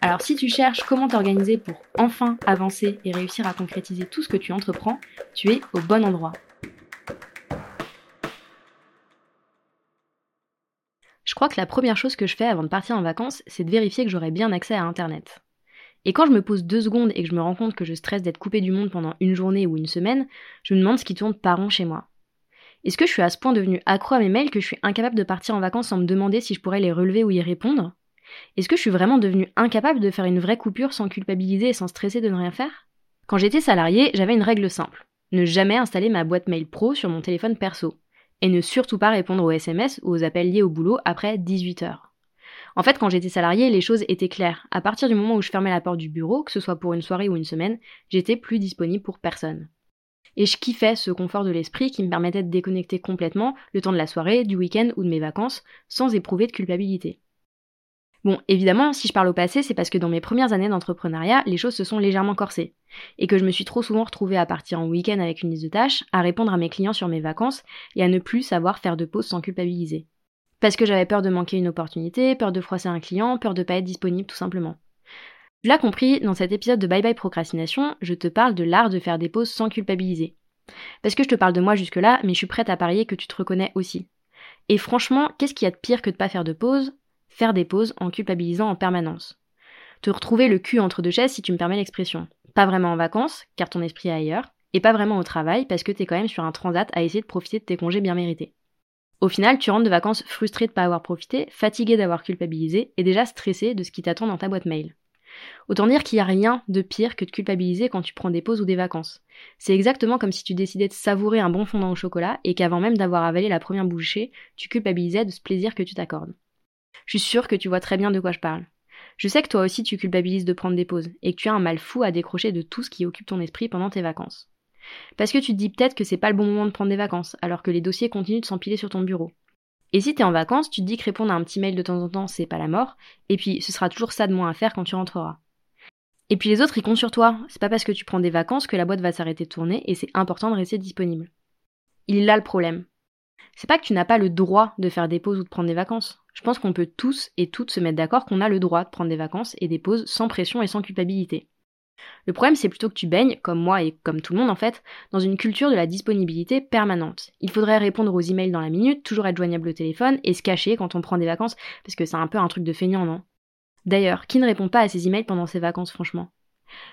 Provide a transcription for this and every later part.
Alors si tu cherches comment t'organiser pour enfin avancer et réussir à concrétiser tout ce que tu entreprends, tu es au bon endroit. Je crois que la première chose que je fais avant de partir en vacances, c'est de vérifier que j'aurai bien accès à Internet. Et quand je me pose deux secondes et que je me rends compte que je stresse d'être coupé du monde pendant une journée ou une semaine, je me demande ce qui tourne par an chez moi. Est-ce que je suis à ce point devenu accro à mes mails que je suis incapable de partir en vacances sans me demander si je pourrais les relever ou y répondre? Est-ce que je suis vraiment devenue incapable de faire une vraie coupure sans culpabiliser et sans stresser de ne rien faire? Quand j'étais salarié, j'avais une règle simple. Ne jamais installer ma boîte mail pro sur mon téléphone perso. Et ne surtout pas répondre aux SMS ou aux appels liés au boulot après 18 heures. En fait, quand j'étais salarié, les choses étaient claires. À partir du moment où je fermais la porte du bureau, que ce soit pour une soirée ou une semaine, j'étais plus disponible pour personne. Et je kiffais ce confort de l'esprit qui me permettait de déconnecter complètement le temps de la soirée, du week-end ou de mes vacances, sans éprouver de culpabilité. Bon, évidemment, si je parle au passé, c'est parce que dans mes premières années d'entrepreneuriat, les choses se sont légèrement corsées. Et que je me suis trop souvent retrouvée à partir en week-end avec une liste de tâches, à répondre à mes clients sur mes vacances, et à ne plus savoir faire de pause sans culpabiliser. Parce que j'avais peur de manquer une opportunité, peur de froisser un client, peur de pas être disponible tout simplement. Tu l'as compris, dans cet épisode de Bye Bye Procrastination, je te parle de l'art de faire des pauses sans culpabiliser. Parce que je te parle de moi jusque-là, mais je suis prête à parier que tu te reconnais aussi. Et franchement, qu'est-ce qu'il y a de pire que de pas faire de pause faire des pauses en culpabilisant en permanence. Te retrouver le cul entre deux chaises si tu me permets l'expression. Pas vraiment en vacances, car ton esprit est ailleurs, et pas vraiment au travail parce que t'es quand même sur un transat à essayer de profiter de tes congés bien mérités. Au final, tu rentres de vacances frustré de pas avoir profité, fatigué d'avoir culpabilisé et déjà stressé de ce qui t'attend dans ta boîte mail. Autant dire qu'il n'y a rien de pire que de culpabiliser quand tu prends des pauses ou des vacances. C'est exactement comme si tu décidais de savourer un bon fondant au chocolat et qu'avant même d'avoir avalé la première bouchée, tu culpabilisais de ce plaisir que tu t'accordes. Je suis sûre que tu vois très bien de quoi je parle. Je sais que toi aussi tu culpabilises de prendre des pauses et que tu as un mal fou à décrocher de tout ce qui occupe ton esprit pendant tes vacances. Parce que tu te dis peut-être que c'est pas le bon moment de prendre des vacances alors que les dossiers continuent de s'empiler sur ton bureau. Et si t'es en vacances, tu te dis que répondre à un petit mail de temps en temps c'est pas la mort, et puis ce sera toujours ça de moins à faire quand tu rentreras. Et puis les autres ils comptent sur toi, c'est pas parce que tu prends des vacances que la boîte va s'arrêter de tourner et c'est important de rester disponible. Il est là le problème. C'est pas que tu n'as pas le droit de faire des pauses ou de prendre des vacances. Je pense qu'on peut tous et toutes se mettre d'accord qu'on a le droit de prendre des vacances et des pauses sans pression et sans culpabilité. Le problème, c'est plutôt que tu baignes, comme moi et comme tout le monde en fait, dans une culture de la disponibilité permanente. Il faudrait répondre aux emails dans la minute, toujours être joignable au téléphone et se cacher quand on prend des vacances, parce que c'est un peu un truc de feignant, non? D'ailleurs, qui ne répond pas à ses emails pendant ses vacances, franchement?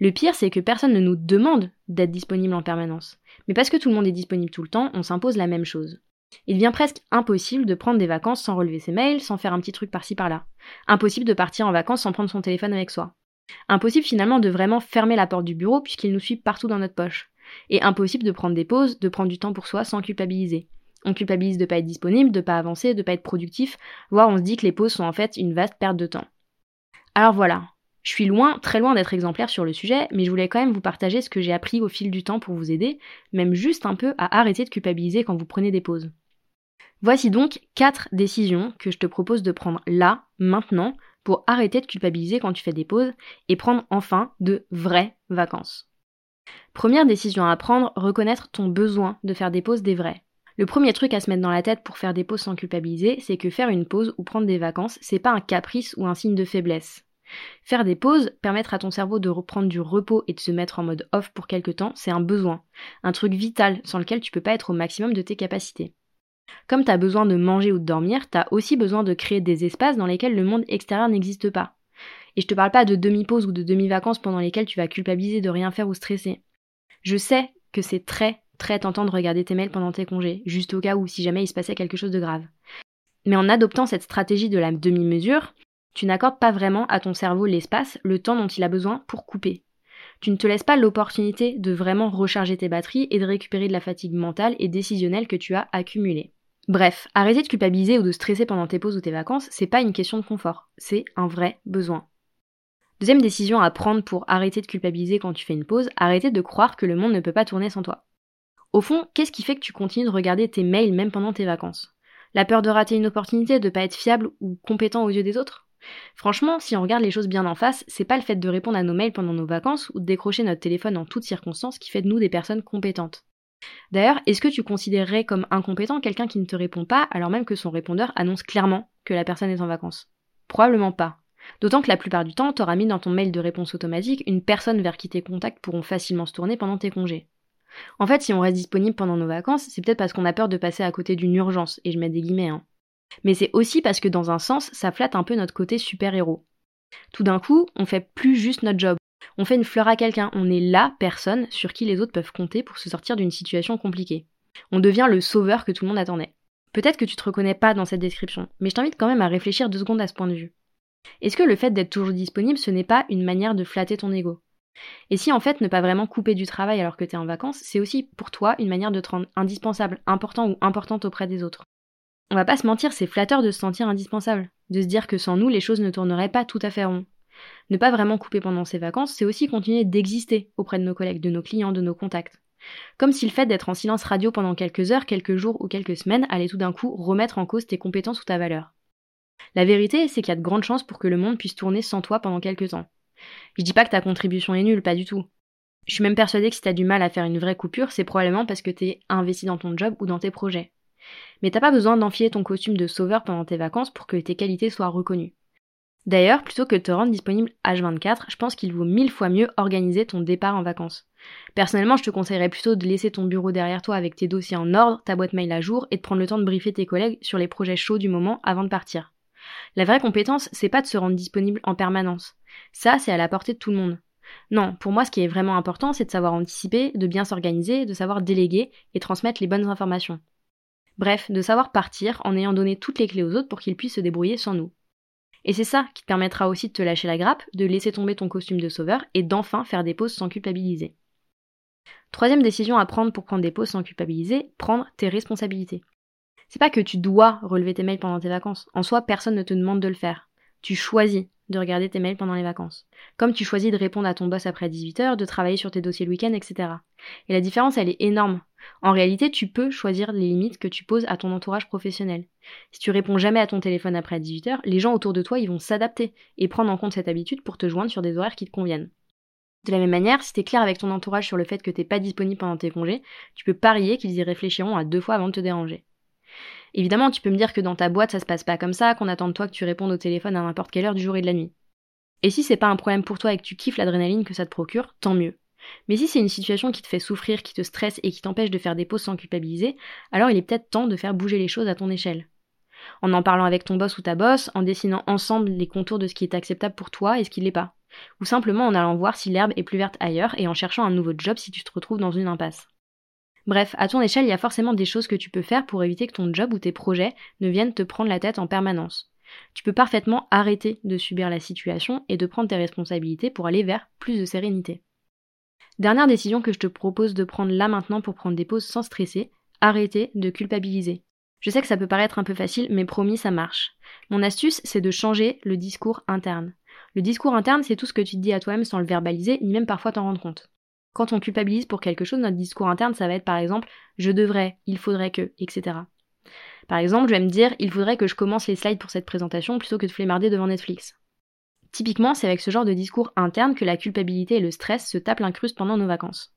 Le pire, c'est que personne ne nous demande d'être disponible en permanence. Mais parce que tout le monde est disponible tout le temps, on s'impose la même chose. Il devient presque impossible de prendre des vacances sans relever ses mails, sans faire un petit truc par-ci par-là. Impossible de partir en vacances sans prendre son téléphone avec soi. Impossible finalement de vraiment fermer la porte du bureau puisqu'il nous suit partout dans notre poche. Et impossible de prendre des pauses, de prendre du temps pour soi sans culpabiliser. On culpabilise de pas être disponible, de pas avancer, de pas être productif, voire on se dit que les pauses sont en fait une vaste perte de temps. Alors voilà, je suis loin, très loin d'être exemplaire sur le sujet, mais je voulais quand même vous partager ce que j'ai appris au fil du temps pour vous aider, même juste un peu à arrêter de culpabiliser quand vous prenez des pauses. Voici donc 4 décisions que je te propose de prendre là, maintenant, pour arrêter de culpabiliser quand tu fais des pauses et prendre enfin de vraies vacances. Première décision à prendre, reconnaître ton besoin de faire des pauses des vrais. Le premier truc à se mettre dans la tête pour faire des pauses sans culpabiliser, c'est que faire une pause ou prendre des vacances, c'est pas un caprice ou un signe de faiblesse. Faire des pauses, permettre à ton cerveau de reprendre du repos et de se mettre en mode off pour quelque temps, c'est un besoin, un truc vital sans lequel tu peux pas être au maximum de tes capacités. Comme tu as besoin de manger ou de dormir, tu as aussi besoin de créer des espaces dans lesquels le monde extérieur n'existe pas. Et je te parle pas de demi-pause ou de demi-vacances pendant lesquelles tu vas culpabiliser de rien faire ou stresser. Je sais que c'est très très tentant de regarder tes mails pendant tes congés, juste au cas où si jamais il se passait quelque chose de grave. Mais en adoptant cette stratégie de la demi-mesure, tu n'accordes pas vraiment à ton cerveau l'espace, le temps dont il a besoin pour couper. Tu ne te laisses pas l'opportunité de vraiment recharger tes batteries et de récupérer de la fatigue mentale et décisionnelle que tu as accumulée. Bref, arrêter de culpabiliser ou de stresser pendant tes pauses ou tes vacances, c'est pas une question de confort, c'est un vrai besoin. Deuxième décision à prendre pour arrêter de culpabiliser quand tu fais une pause, arrêter de croire que le monde ne peut pas tourner sans toi. Au fond, qu'est-ce qui fait que tu continues de regarder tes mails même pendant tes vacances? La peur de rater une opportunité, de pas être fiable ou compétent aux yeux des autres? Franchement, si on regarde les choses bien en face, c'est pas le fait de répondre à nos mails pendant nos vacances ou de décrocher notre téléphone en toutes circonstances qui fait de nous des personnes compétentes. D'ailleurs, est-ce que tu considérerais comme incompétent quelqu'un qui ne te répond pas alors même que son répondeur annonce clairement que la personne est en vacances? Probablement pas. D'autant que la plupart du temps, t'auras mis dans ton mail de réponse automatique une personne vers qui tes contacts pourront facilement se tourner pendant tes congés. En fait, si on reste disponible pendant nos vacances, c'est peut-être parce qu'on a peur de passer à côté d'une urgence, et je mets des guillemets, hein. Mais c'est aussi parce que dans un sens, ça flatte un peu notre côté super-héros. Tout d'un coup, on fait plus juste notre job. On fait une fleur à quelqu'un, on est la personne sur qui les autres peuvent compter pour se sortir d'une situation compliquée. On devient le sauveur que tout le monde attendait. Peut-être que tu te reconnais pas dans cette description, mais je t'invite quand même à réfléchir deux secondes à ce point de vue. Est-ce que le fait d'être toujours disponible, ce n'est pas une manière de flatter ton ego? Et si en fait ne pas vraiment couper du travail alors que tu es en vacances, c'est aussi pour toi une manière de te rendre indispensable, important ou importante auprès des autres? On va pas se mentir, c'est flatteur de se sentir indispensable, de se dire que sans nous les choses ne tourneraient pas tout à fait rond. Ne pas vraiment couper pendant ses vacances, c'est aussi continuer d'exister auprès de nos collègues, de nos clients, de nos contacts. Comme si le fait d'être en silence radio pendant quelques heures, quelques jours ou quelques semaines allait tout d'un coup remettre en cause tes compétences ou ta valeur. La vérité, c'est qu'il y a de grandes chances pour que le monde puisse tourner sans toi pendant quelques temps. Je dis pas que ta contribution est nulle, pas du tout. Je suis même persuadée que si t'as du mal à faire une vraie coupure, c'est probablement parce que t'es investi dans ton job ou dans tes projets. Mais t'as pas besoin d'enfiler ton costume de sauveur pendant tes vacances pour que tes qualités soient reconnues. D'ailleurs, plutôt que de te rendre disponible H24, je pense qu'il vaut mille fois mieux organiser ton départ en vacances. Personnellement, je te conseillerais plutôt de laisser ton bureau derrière toi avec tes dossiers en ordre, ta boîte mail à jour et de prendre le temps de briefer tes collègues sur les projets chauds du moment avant de partir. La vraie compétence, c'est pas de se rendre disponible en permanence. Ça, c'est à la portée de tout le monde. Non, pour moi, ce qui est vraiment important, c'est de savoir anticiper, de bien s'organiser, de savoir déléguer et transmettre les bonnes informations. Bref, de savoir partir en ayant donné toutes les clés aux autres pour qu'ils puissent se débrouiller sans nous. Et c'est ça qui te permettra aussi de te lâcher la grappe, de laisser tomber ton costume de sauveur et d'enfin faire des pauses sans culpabiliser. Troisième décision à prendre pour prendre des pauses sans culpabiliser, prendre tes responsabilités. C'est pas que tu dois relever tes mails pendant tes vacances. En soi, personne ne te demande de le faire. Tu choisis de regarder tes mails pendant les vacances. Comme tu choisis de répondre à ton boss après 18h, de travailler sur tes dossiers le week-end, etc. Et la différence, elle est énorme. En réalité, tu peux choisir les limites que tu poses à ton entourage professionnel. Si tu réponds jamais à ton téléphone après 18h, les gens autour de toi, ils vont s'adapter et prendre en compte cette habitude pour te joindre sur des horaires qui te conviennent. De la même manière, si t'es clair avec ton entourage sur le fait que t'es pas disponible pendant tes congés, tu peux parier qu'ils y réfléchiront à deux fois avant de te déranger. Évidemment, tu peux me dire que dans ta boîte ça se passe pas comme ça, qu'on attend de toi que tu répondes au téléphone à n'importe quelle heure du jour et de la nuit. Et si c'est pas un problème pour toi et que tu kiffes l'adrénaline que ça te procure, tant mieux. Mais si c'est une situation qui te fait souffrir, qui te stresse et qui t'empêche de faire des pauses sans culpabiliser, alors il est peut-être temps de faire bouger les choses à ton échelle. En en parlant avec ton boss ou ta boss, en dessinant ensemble les contours de ce qui est acceptable pour toi et ce qui l'est pas. Ou simplement en allant voir si l'herbe est plus verte ailleurs et en cherchant un nouveau job si tu te retrouves dans une impasse. Bref, à ton échelle, il y a forcément des choses que tu peux faire pour éviter que ton job ou tes projets ne viennent te prendre la tête en permanence. Tu peux parfaitement arrêter de subir la situation et de prendre tes responsabilités pour aller vers plus de sérénité. Dernière décision que je te propose de prendre là maintenant pour prendre des pauses sans stresser, arrêter de culpabiliser. Je sais que ça peut paraître un peu facile, mais promis, ça marche. Mon astuce, c'est de changer le discours interne. Le discours interne, c'est tout ce que tu te dis à toi-même sans le verbaliser, ni même parfois t'en rendre compte. Quand on culpabilise pour quelque chose, notre discours interne, ça va être par exemple je devrais, il faudrait que, etc. Par exemple, je vais me dire il faudrait que je commence les slides pour cette présentation plutôt que de flémarder devant Netflix. Typiquement, c'est avec ce genre de discours interne que la culpabilité et le stress se tapent l'incruste pendant nos vacances.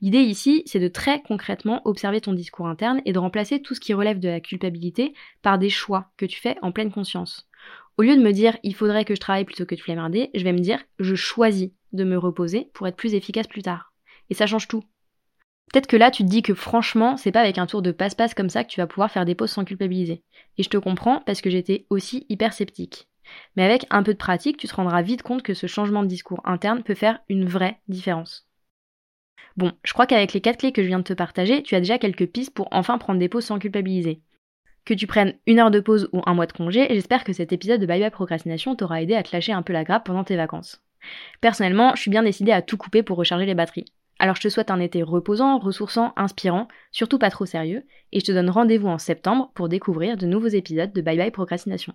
L'idée ici, c'est de très concrètement observer ton discours interne et de remplacer tout ce qui relève de la culpabilité par des choix que tu fais en pleine conscience. Au lieu de me dire il faudrait que je travaille plutôt que de flémarder, je vais me dire je choisis de me reposer pour être plus efficace plus tard. Et ça change tout. Peut-être que là, tu te dis que franchement, c'est pas avec un tour de passe-passe comme ça que tu vas pouvoir faire des pauses sans culpabiliser. Et je te comprends parce que j'étais aussi hyper sceptique. Mais avec un peu de pratique, tu te rendras vite compte que ce changement de discours interne peut faire une vraie différence. Bon, je crois qu'avec les quatre clés que je viens de te partager, tu as déjà quelques pistes pour enfin prendre des pauses sans culpabiliser. Que tu prennes une heure de pause ou un mois de congé, j'espère que cet épisode de Bye Bye Procrastination t'aura aidé à te lâcher un peu la grappe pendant tes vacances. Personnellement, je suis bien décidée à tout couper pour recharger les batteries. Alors je te souhaite un été reposant, ressourçant, inspirant, surtout pas trop sérieux, et je te donne rendez-vous en septembre pour découvrir de nouveaux épisodes de Bye Bye Procrastination.